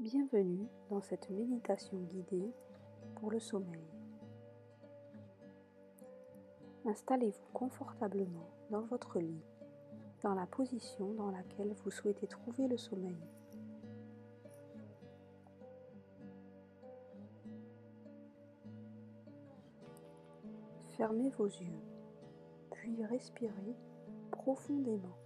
Bienvenue dans cette méditation guidée pour le sommeil. Installez-vous confortablement dans votre lit, dans la position dans laquelle vous souhaitez trouver le sommeil. Fermez vos yeux, puis respirez profondément.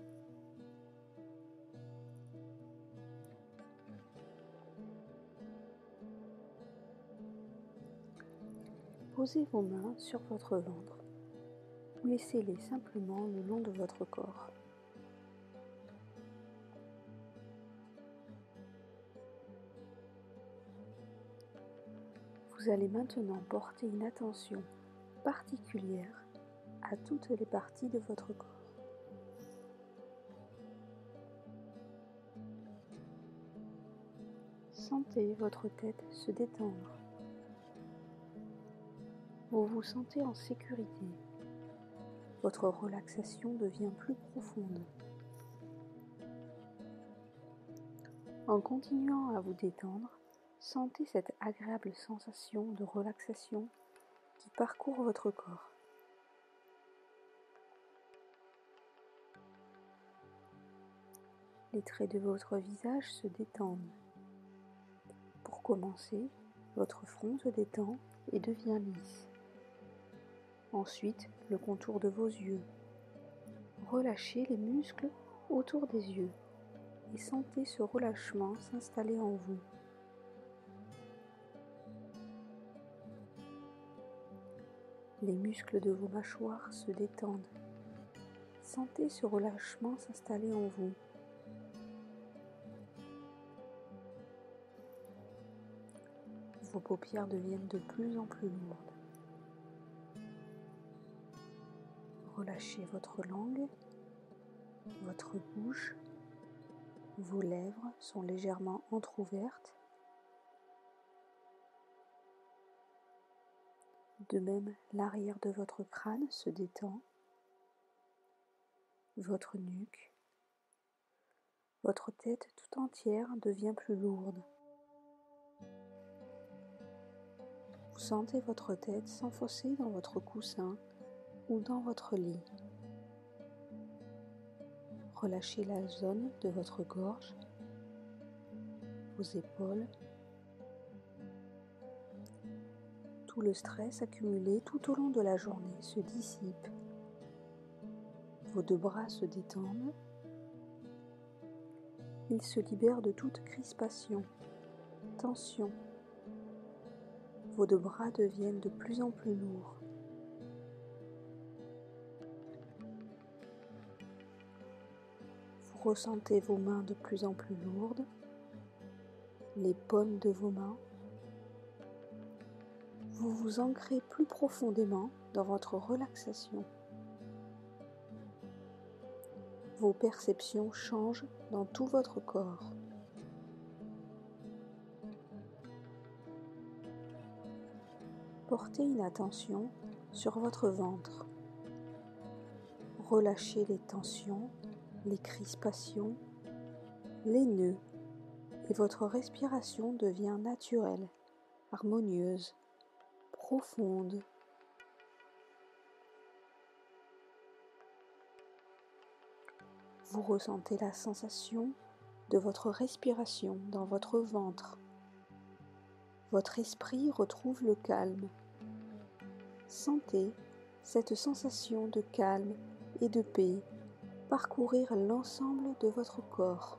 Posez vos mains sur votre ventre ou laissez-les simplement le long de votre corps. Vous allez maintenant porter une attention particulière à toutes les parties de votre corps. Sentez votre tête se détendre vous vous sentez en sécurité. Votre relaxation devient plus profonde. En continuant à vous détendre, sentez cette agréable sensation de relaxation qui parcourt votre corps. Les traits de votre visage se détendent. Pour commencer, votre front se détend et devient lisse. Ensuite, le contour de vos yeux. Relâchez les muscles autour des yeux et sentez ce relâchement s'installer en vous. Les muscles de vos mâchoires se détendent. Sentez ce relâchement s'installer en vous. Vos paupières deviennent de plus en plus lourdes. Relâchez votre langue, votre bouche, vos lèvres sont légèrement entr'ouvertes. De même, l'arrière de votre crâne se détend, votre nuque, votre tête tout entière devient plus lourde. Vous sentez votre tête s'enfoncer dans votre coussin dans votre lit. Relâchez la zone de votre gorge, vos épaules, tout le stress accumulé tout au long de la journée se dissipe. Vos deux bras se détendent. Ils se libèrent de toute crispation, tension. Vos deux bras deviennent de plus en plus lourds. Ressentez vos mains de plus en plus lourdes, les paumes de vos mains. Vous vous ancrez plus profondément dans votre relaxation. Vos perceptions changent dans tout votre corps. Portez une attention sur votre ventre. Relâchez les tensions les crispations, les nœuds, et votre respiration devient naturelle, harmonieuse, profonde. Vous ressentez la sensation de votre respiration dans votre ventre. Votre esprit retrouve le calme. Sentez cette sensation de calme et de paix parcourir l'ensemble de votre corps.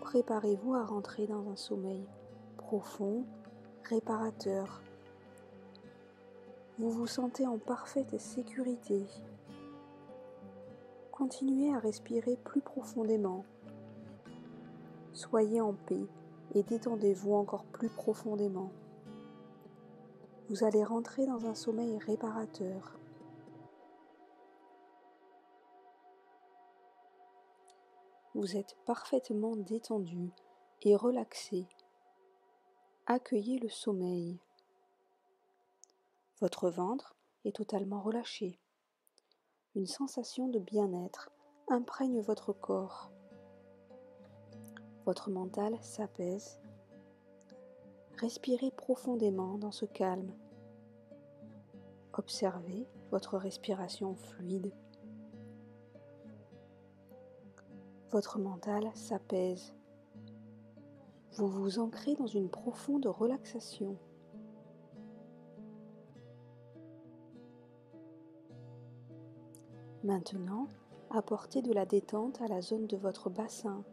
Préparez-vous à rentrer dans un sommeil profond, réparateur. Vous vous sentez en parfaite sécurité. Continuez à respirer plus profondément. Soyez en paix et détendez-vous encore plus profondément vous allez rentrer dans un sommeil réparateur. Vous êtes parfaitement détendu et relaxé. Accueillez le sommeil. Votre ventre est totalement relâché. Une sensation de bien-être imprègne votre corps. Votre mental s'apaise. Respirez profondément dans ce calme. Observez votre respiration fluide. Votre mental s'apaise. Vous vous ancrez dans une profonde relaxation. Maintenant, apportez de la détente à la zone de votre bassin,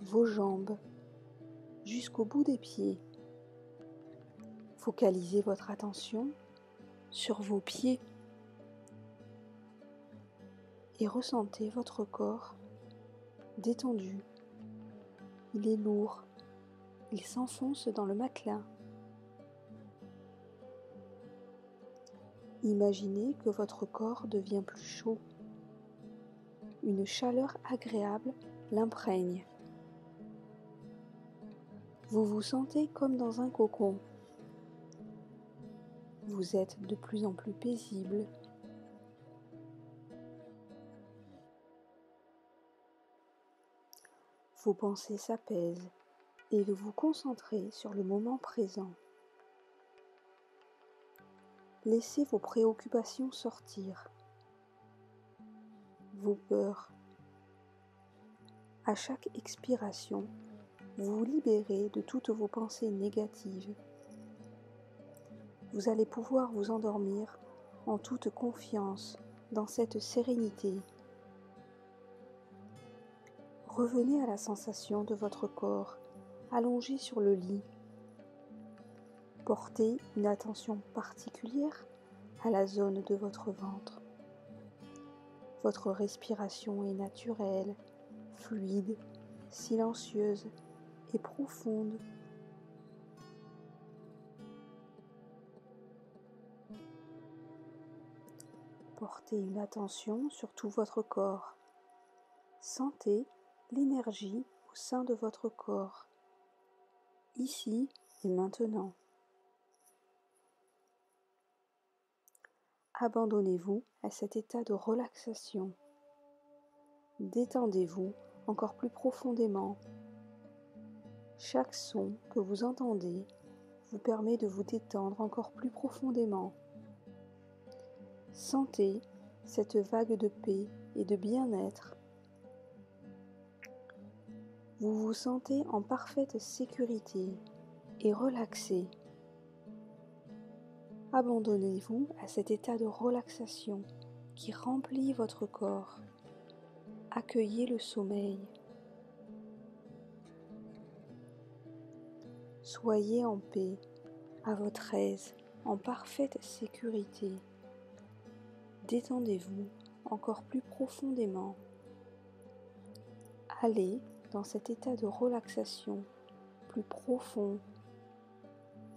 vos jambes, jusqu'au bout des pieds. Focalisez votre attention sur vos pieds et ressentez votre corps détendu. Il est lourd, il s'enfonce dans le matelas. Imaginez que votre corps devient plus chaud. Une chaleur agréable l'imprègne. Vous vous sentez comme dans un cocon. Vous êtes de plus en plus paisible. Vos pensées s'apaisent et vous vous concentrez sur le moment présent. Laissez vos préoccupations sortir, vos peurs. À chaque expiration, vous vous libérez de toutes vos pensées négatives. Vous allez pouvoir vous endormir en toute confiance dans cette sérénité. Revenez à la sensation de votre corps allongé sur le lit Portez une attention particulière à la zone de votre ventre. Votre respiration est naturelle, fluide, silencieuse et profonde. Une attention sur tout votre corps. Sentez l'énergie au sein de votre corps, ici et maintenant. abandonnez-vous à cet état de relaxation. Détendez-vous encore plus profondément. Chaque son que vous entendez vous permet de vous détendre encore plus profondément. Sentez cette vague de paix et de bien-être. Vous vous sentez en parfaite sécurité et relaxé. Abandonnez-vous à cet état de relaxation qui remplit votre corps. Accueillez le sommeil. Soyez en paix, à votre aise, en parfaite sécurité. Détendez-vous encore plus profondément. Allez dans cet état de relaxation plus profond.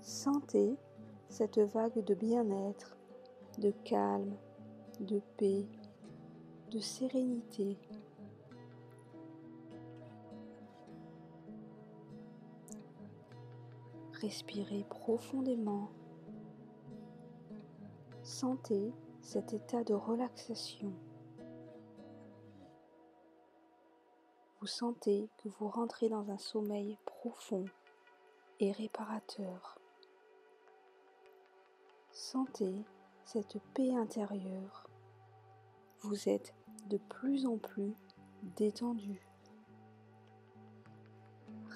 Sentez cette vague de bien-être, de calme, de paix, de sérénité. Respirez profondément. Sentez cet état de relaxation. Vous sentez que vous rentrez dans un sommeil profond et réparateur. Sentez cette paix intérieure. Vous êtes de plus en plus détendu.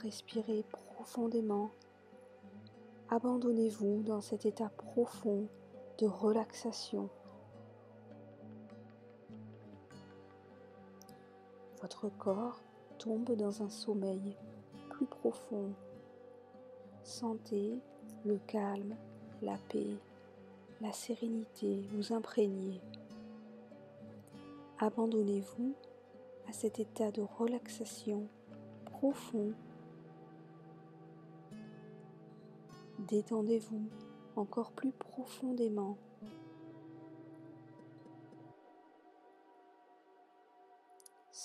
Respirez profondément. Abandonnez-vous dans cet état profond de relaxation. Votre corps tombe dans un sommeil plus profond. Sentez le calme, la paix la sérénité vous imprégner. Abandonnez-vous à cet état de relaxation profond. Détendez-vous encore plus profondément.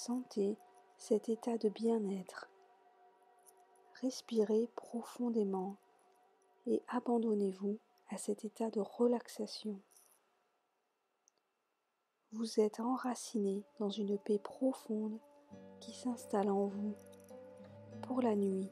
Sentez cet état de bien-être. Respirez profondément et abandonnez-vous à cet état de relaxation. vous êtes enraciné dans une paix profonde qui s'installe en vous pour la nuit